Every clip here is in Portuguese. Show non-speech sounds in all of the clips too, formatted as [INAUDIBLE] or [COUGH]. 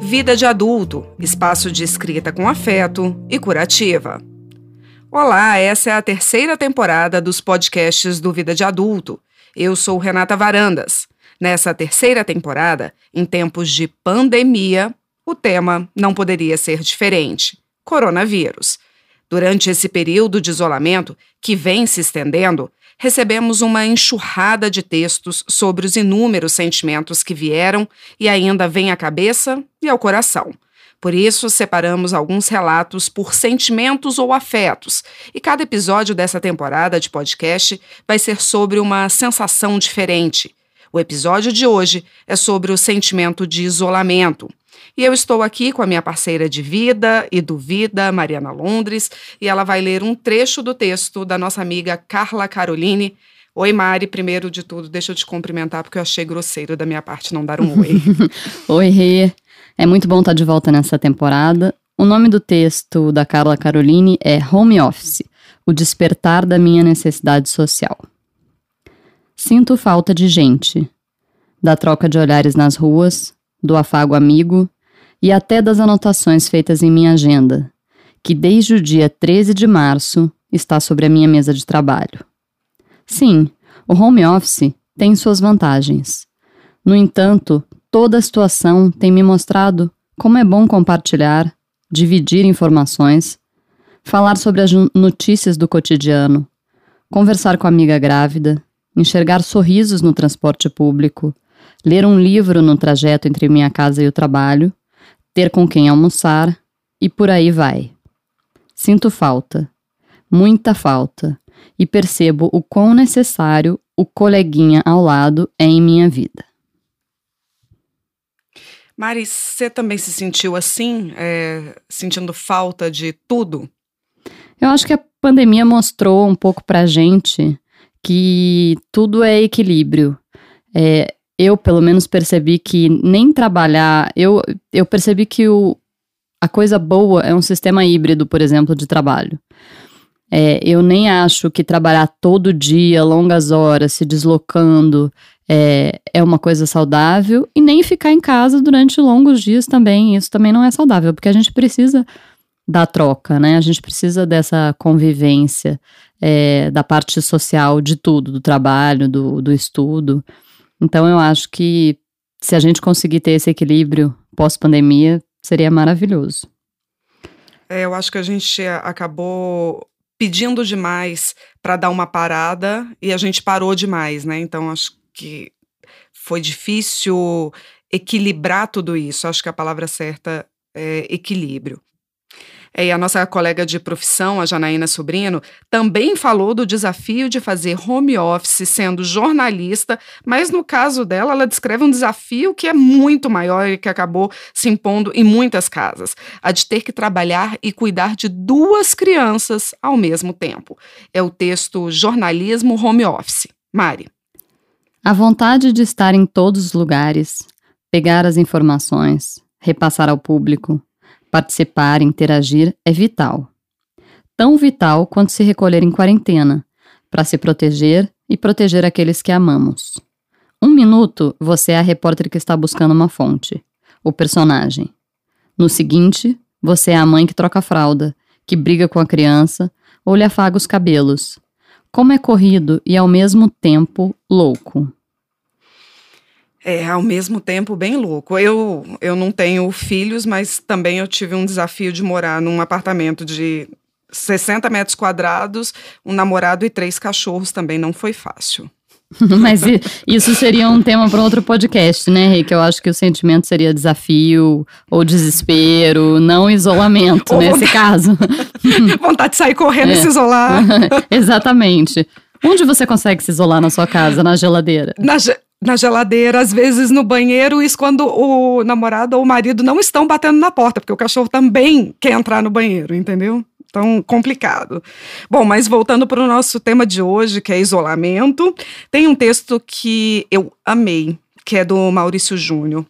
Vida de Adulto espaço de escrita com afeto e curativa. Olá, essa é a terceira temporada dos podcasts do Vida de Adulto. Eu sou Renata Varandas. Nessa terceira temporada, em tempos de pandemia, o tema não poderia ser diferente: coronavírus. Durante esse período de isolamento, que vem se estendendo, recebemos uma enxurrada de textos sobre os inúmeros sentimentos que vieram e ainda vêm à cabeça e ao coração. Por isso, separamos alguns relatos por sentimentos ou afetos, e cada episódio dessa temporada de podcast vai ser sobre uma sensação diferente. O episódio de hoje é sobre o sentimento de isolamento. E eu estou aqui com a minha parceira de vida e do Vida, Mariana Londres, e ela vai ler um trecho do texto da nossa amiga Carla Caroline. Oi, Mari. Primeiro de tudo, deixa eu te cumprimentar, porque eu achei grosseiro da minha parte não dar um oi. [LAUGHS] oi, Rê. É muito bom estar de volta nessa temporada. O nome do texto da Carla Caroline é Home Office O Despertar da Minha Necessidade Social. Sinto falta de gente, da troca de olhares nas ruas, do afago amigo e até das anotações feitas em minha agenda, que desde o dia 13 de março está sobre a minha mesa de trabalho. Sim, o home office tem suas vantagens. No entanto, toda a situação tem me mostrado como é bom compartilhar, dividir informações, falar sobre as notícias do cotidiano, conversar com a amiga grávida, enxergar sorrisos no transporte público, ler um livro no trajeto entre minha casa e o trabalho, ter com quem almoçar e por aí vai. Sinto falta, muita falta, e percebo o quão necessário o coleguinha ao lado é em minha vida. Mari, você também se sentiu assim, é, sentindo falta de tudo? Eu acho que a pandemia mostrou um pouco pra gente que tudo é equilíbrio. É, eu, pelo menos, percebi que nem trabalhar. Eu, eu percebi que o, a coisa boa é um sistema híbrido, por exemplo, de trabalho. É, eu nem acho que trabalhar todo dia, longas horas, se deslocando, é, é uma coisa saudável, e nem ficar em casa durante longos dias também. Isso também não é saudável, porque a gente precisa da troca, né? A gente precisa dessa convivência, é, da parte social de tudo, do trabalho, do, do estudo. Então eu acho que se a gente conseguir ter esse equilíbrio pós-pandemia, seria maravilhoso. É, eu acho que a gente acabou pedindo demais para dar uma parada e a gente parou demais, né? Então acho que foi difícil equilibrar tudo isso. Acho que a palavra certa é equilíbrio. É, e a nossa colega de profissão, a Janaína Sobrino, também falou do desafio de fazer home office sendo jornalista, mas no caso dela, ela descreve um desafio que é muito maior e que acabou se impondo em muitas casas: a de ter que trabalhar e cuidar de duas crianças ao mesmo tempo. É o texto Jornalismo Home Office. Mari. A vontade de estar em todos os lugares, pegar as informações, repassar ao público, Participar, interagir é vital. Tão vital quanto se recolher em quarentena, para se proteger e proteger aqueles que amamos. Um minuto, você é a repórter que está buscando uma fonte, o personagem. No seguinte, você é a mãe que troca a fralda, que briga com a criança ou lhe afaga os cabelos. Como é corrido e ao mesmo tempo louco. É, ao mesmo tempo, bem louco. Eu, eu não tenho filhos, mas também eu tive um desafio de morar num apartamento de 60 metros quadrados, um namorado e três cachorros também não foi fácil. [LAUGHS] Mas isso seria um tema para outro podcast, né, Rick? Eu acho que o sentimento seria desafio ou desespero, não isolamento, ou nesse vontade... caso. [LAUGHS] vontade de sair correndo é. e se isolar. [LAUGHS] Exatamente. Onde você consegue se isolar na sua casa? Na geladeira? Na, ge na geladeira, às vezes no banheiro, isso quando o namorado ou o marido não estão batendo na porta, porque o cachorro também quer entrar no banheiro, entendeu? Então, complicado. Bom, mas voltando para o nosso tema de hoje, que é isolamento, tem um texto que eu amei, que é do Maurício Júnior.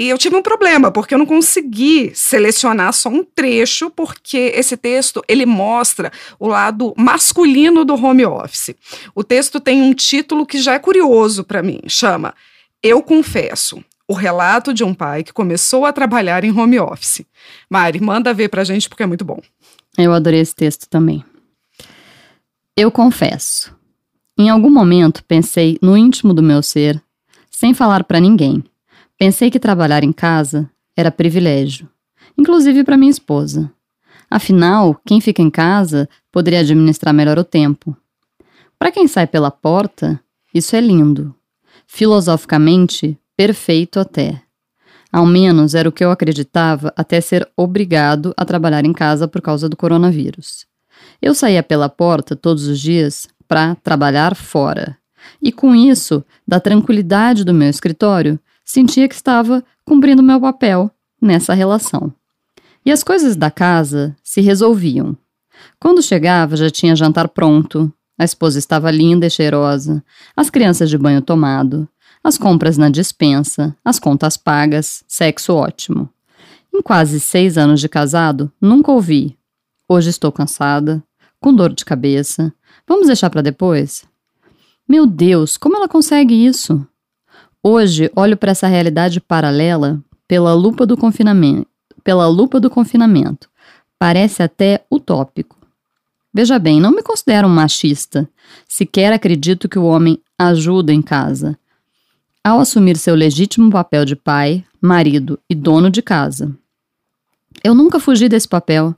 E eu tive um problema, porque eu não consegui selecionar só um trecho, porque esse texto, ele mostra o lado masculino do home office. O texto tem um título que já é curioso para mim, chama Eu Confesso, O relato de um pai que começou a trabalhar em home office. Mari, manda ver pra gente porque é muito bom. Eu adorei esse texto também. Eu confesso. Em algum momento pensei no íntimo do meu ser, sem falar para ninguém. Pensei que trabalhar em casa era privilégio, inclusive para minha esposa. Afinal, quem fica em casa poderia administrar melhor o tempo. Para quem sai pela porta, isso é lindo. Filosoficamente, perfeito até. Ao menos era o que eu acreditava até ser obrigado a trabalhar em casa por causa do coronavírus. Eu saía pela porta todos os dias para trabalhar fora. E com isso, da tranquilidade do meu escritório, sentia que estava cumprindo meu papel nessa relação. E as coisas da casa se resolviam. Quando chegava, já tinha jantar pronto, a esposa estava linda e cheirosa, as crianças de banho tomado, as compras na dispensa, as contas pagas, sexo ótimo. Em quase seis anos de casado, nunca ouvi. Hoje estou cansada, com dor de cabeça. Vamos deixar para depois? Meu Deus, como ela consegue isso? Hoje olho para essa realidade paralela pela lupa do confinamento, pela lupa do confinamento. Parece até utópico. Veja bem, não me considero um machista. Sequer acredito que o homem ajuda em casa. Ao assumir seu legítimo papel de pai, marido e dono de casa. Eu nunca fugi desse papel,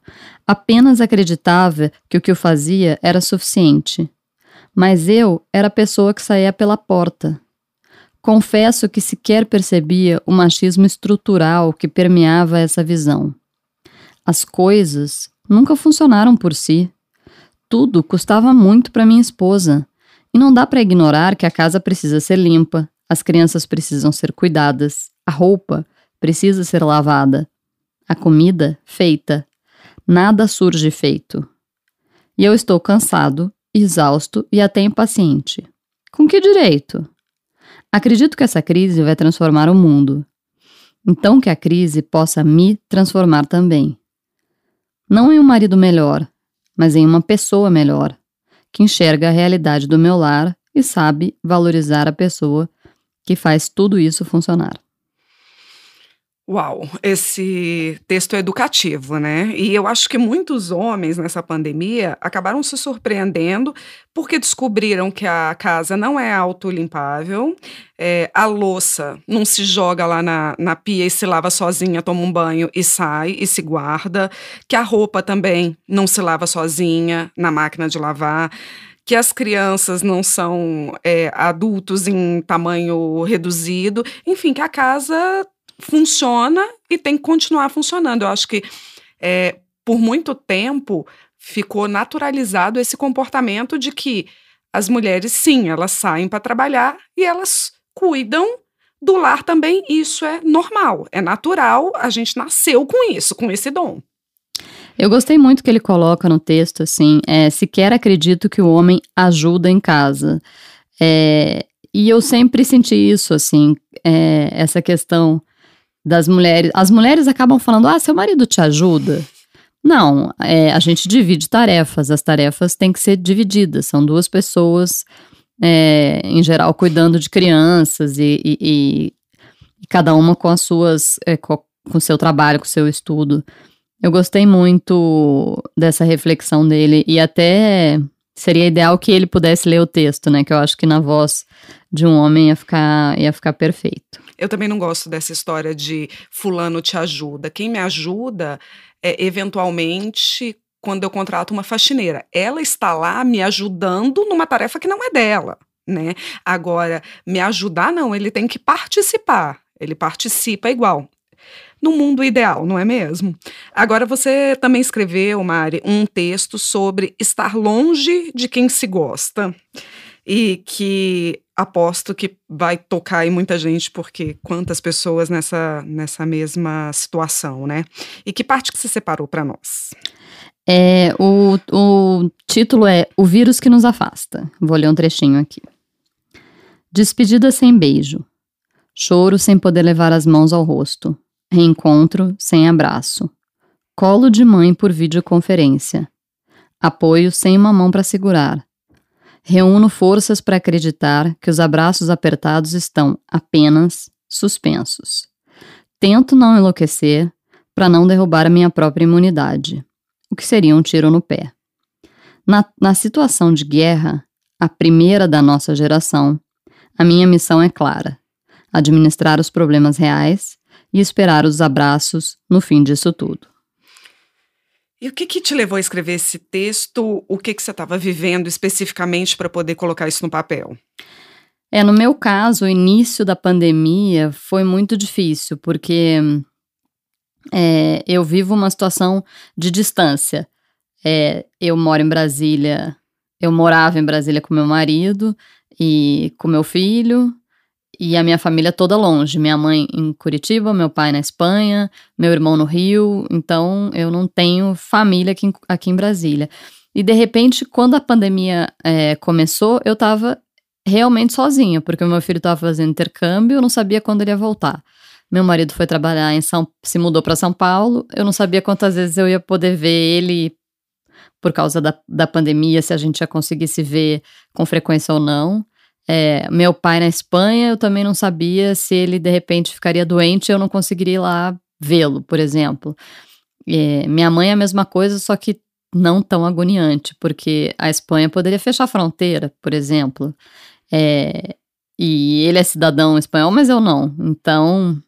apenas acreditava que o que eu fazia era suficiente. Mas eu era a pessoa que saía pela porta. Confesso que sequer percebia o machismo estrutural que permeava essa visão. As coisas nunca funcionaram por si. Tudo custava muito para minha esposa, e não dá para ignorar que a casa precisa ser limpa, as crianças precisam ser cuidadas, a roupa precisa ser lavada, a comida feita. Nada surge feito. E eu estou cansado, exausto e até impaciente. Com que direito? Acredito que essa crise vai transformar o mundo. Então que a crise possa me transformar também. Não em um marido melhor, mas em uma pessoa melhor, que enxerga a realidade do meu lar e sabe valorizar a pessoa que faz tudo isso funcionar. Uau, esse texto é educativo, né? E eu acho que muitos homens nessa pandemia acabaram se surpreendendo porque descobriram que a casa não é autolimpável, é, a louça não se joga lá na, na pia e se lava sozinha, toma um banho e sai e se guarda, que a roupa também não se lava sozinha na máquina de lavar que as crianças não são é, adultos em tamanho reduzido, enfim, que a casa funciona e tem que continuar funcionando. Eu acho que é, por muito tempo ficou naturalizado esse comportamento de que as mulheres, sim, elas saem para trabalhar e elas cuidam do lar também. Isso é normal, é natural, a gente nasceu com isso, com esse dom. Eu gostei muito que ele coloca no texto assim: é, sequer acredito que o homem ajuda em casa. É, e eu sempre senti isso, assim, é, essa questão das mulheres. As mulheres acabam falando: ah, seu marido te ajuda. Não, é, a gente divide tarefas, as tarefas têm que ser divididas, são duas pessoas, é, em geral, cuidando de crianças e, e, e, cada uma com as suas, é, com o seu trabalho, com o seu estudo. Eu gostei muito dessa reflexão dele e até seria ideal que ele pudesse ler o texto, né? Que eu acho que na voz de um homem ia ficar, ia ficar perfeito. Eu também não gosto dessa história de fulano te ajuda. Quem me ajuda é eventualmente quando eu contrato uma faxineira. Ela está lá me ajudando numa tarefa que não é dela, né? Agora, me ajudar não, ele tem que participar. Ele participa igual no mundo ideal, não é mesmo? Agora, você também escreveu, Mari, um texto sobre estar longe de quem se gosta e que aposto que vai tocar em muita gente, porque quantas pessoas nessa, nessa mesma situação, né? E que parte que se separou para nós? É, o, o título é O Vírus que nos afasta. Vou ler um trechinho aqui. Despedida sem beijo. Choro sem poder levar as mãos ao rosto. Reencontro sem abraço. Colo de mãe por videoconferência. Apoio sem uma mão para segurar Reúno forças para acreditar que os abraços apertados estão apenas suspensos. Tento não enlouquecer para não derrubar a minha própria imunidade, o que seria um tiro no pé. Na, na situação de guerra, a primeira da nossa geração, a minha missão é clara: administrar os problemas reais e esperar os abraços no fim disso tudo. E o que, que te levou a escrever esse texto? O que, que você estava vivendo especificamente para poder colocar isso no papel? É, no meu caso, o início da pandemia foi muito difícil, porque é, eu vivo uma situação de distância. É, eu moro em Brasília, eu morava em Brasília com meu marido e com meu filho, e a minha família toda longe. Minha mãe em Curitiba, meu pai na Espanha, meu irmão no Rio. Então eu não tenho família aqui em, aqui em Brasília. E de repente, quando a pandemia é, começou, eu estava realmente sozinha, porque o meu filho estava fazendo intercâmbio, eu não sabia quando ele ia voltar. Meu marido foi trabalhar em São, se mudou para São Paulo, eu não sabia quantas vezes eu ia poder ver ele por causa da, da pandemia, se a gente ia conseguir se ver com frequência ou não. É, meu pai na Espanha, eu também não sabia se ele de repente ficaria doente eu não conseguiria ir lá vê-lo, por exemplo. É, minha mãe é a mesma coisa, só que não tão agoniante, porque a Espanha poderia fechar a fronteira, por exemplo. É, e ele é cidadão espanhol, mas eu não. Então,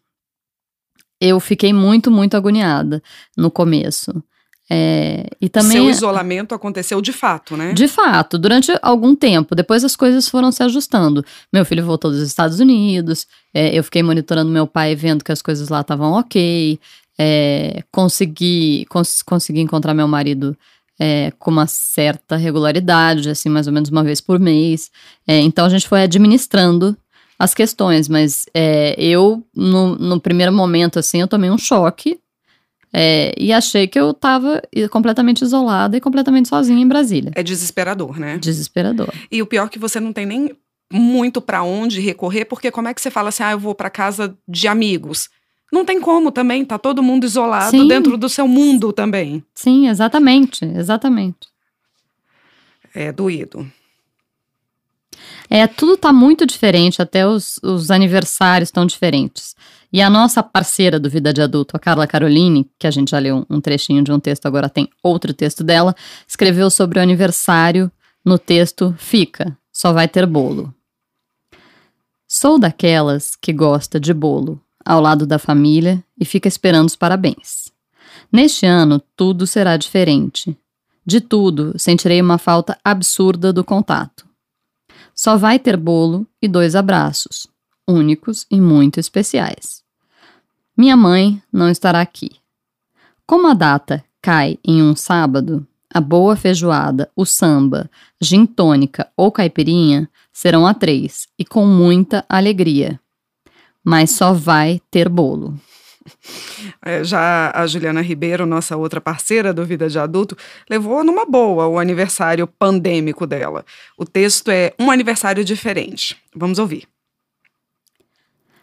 eu fiquei muito, muito agoniada no começo. É, e também, Seu isolamento aconteceu de fato, né? De fato, durante algum tempo. Depois as coisas foram se ajustando. Meu filho voltou dos Estados Unidos, é, eu fiquei monitorando meu pai, vendo que as coisas lá estavam ok. É, consegui, cons consegui encontrar meu marido é, com uma certa regularidade, assim, mais ou menos uma vez por mês. É, então a gente foi administrando as questões, mas é, eu, no, no primeiro momento, assim, eu tomei um choque é, e achei que eu estava completamente isolada e completamente sozinha em Brasília. É desesperador, né? Desesperador. E o pior é que você não tem nem muito para onde recorrer, porque como é que você fala assim, ah, eu vou para casa de amigos? Não tem como também, tá todo mundo isolado Sim. dentro do seu mundo também. Sim, exatamente, exatamente. É doído. É, tudo tá muito diferente, até os, os aniversários estão diferentes. E a nossa parceira do Vida de Adulto, a Carla Caroline, que a gente já leu um trechinho de um texto, agora tem outro texto dela, escreveu sobre o aniversário no texto Fica, só vai ter bolo. Sou daquelas que gosta de bolo, ao lado da família e fica esperando os parabéns. Neste ano, tudo será diferente. De tudo, sentirei uma falta absurda do contato. Só vai ter bolo e dois abraços, únicos e muito especiais. Minha mãe não estará aqui. Como a data cai em um sábado, a boa feijoada, o samba, gin tônica ou caipirinha serão a três e com muita alegria. Mas só vai ter bolo. É, já a Juliana Ribeiro, nossa outra parceira do Vida de Adulto, levou numa boa o aniversário pandêmico dela. O texto é Um Aniversário Diferente. Vamos ouvir.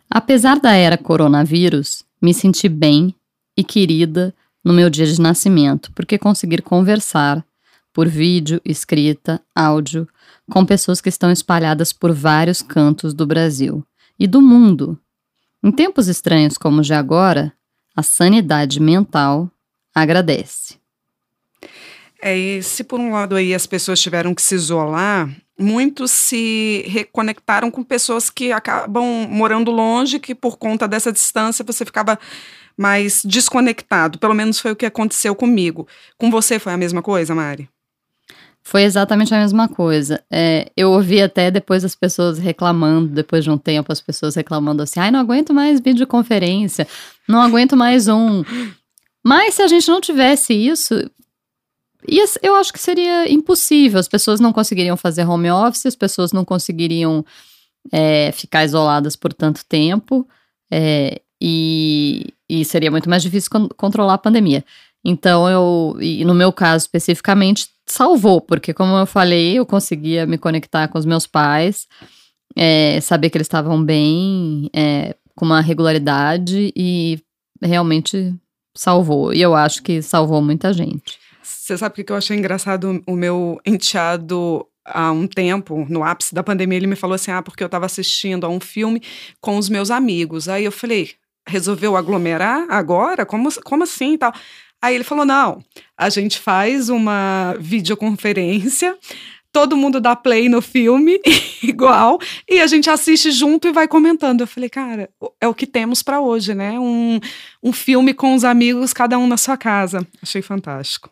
Apesar da era coronavírus, me senti bem e querida no meu dia de nascimento, porque conseguir conversar por vídeo, escrita, áudio, com pessoas que estão espalhadas por vários cantos do Brasil e do mundo. Em tempos estranhos como os de agora, a sanidade mental agradece. É, e se por um lado aí as pessoas tiveram que se isolar, muitos se reconectaram com pessoas que acabam morando longe, que por conta dessa distância você ficava mais desconectado. Pelo menos foi o que aconteceu comigo. Com você foi a mesma coisa, Mari? Foi exatamente a mesma coisa. É, eu ouvi até depois as pessoas reclamando, depois de um tempo, as pessoas reclamando assim: ai, não aguento mais videoconferência, não aguento mais um. Mas se a gente não tivesse isso, e eu acho que seria impossível. As pessoas não conseguiriam fazer home office, as pessoas não conseguiriam é, ficar isoladas por tanto tempo. É, e, e, seria muito mais difícil con controlar a pandemia. Então, eu, e no meu caso especificamente, salvou, porque, como eu falei, eu conseguia me conectar com os meus pais, é, saber que eles estavam bem, é, com uma regularidade, e realmente salvou. E eu acho que salvou muita gente. Você sabe o que eu achei engraçado? O meu enteado há um tempo, no ápice da pandemia, ele me falou assim: ah, porque eu estava assistindo a um filme com os meus amigos. Aí eu falei: resolveu aglomerar agora? Como, como assim tal? Aí ele falou: não, a gente faz uma videoconferência todo mundo dá play no filme [LAUGHS] igual e a gente assiste junto e vai comentando. Eu falei, cara, é o que temos para hoje, né? Um, um filme com os amigos, cada um na sua casa. Achei fantástico.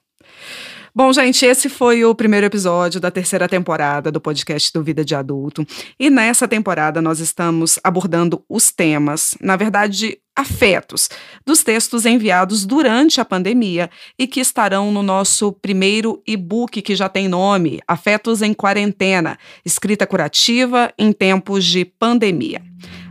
Bom, gente, esse foi o primeiro episódio da terceira temporada do podcast do Vida de Adulto. E nessa temporada nós estamos abordando os temas, na verdade, afetos, dos textos enviados durante a pandemia e que estarão no nosso primeiro e-book que já tem nome, Afetos em Quarentena, escrita curativa em tempos de pandemia.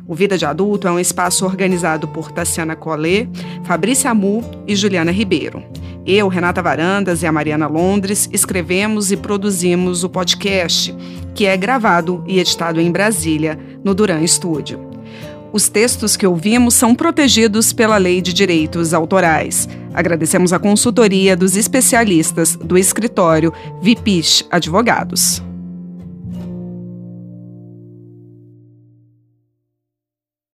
O Vida de Adulto é um espaço organizado por Tassiana Collet, Fabrícia Amu e Juliana Ribeiro. Eu, Renata Varandas e a Mariana Londres escrevemos e produzimos o podcast, que é gravado e editado em Brasília, no Duran Studio. Os textos que ouvimos são protegidos pela Lei de Direitos Autorais. Agradecemos a consultoria dos especialistas do escritório Vipich Advogados.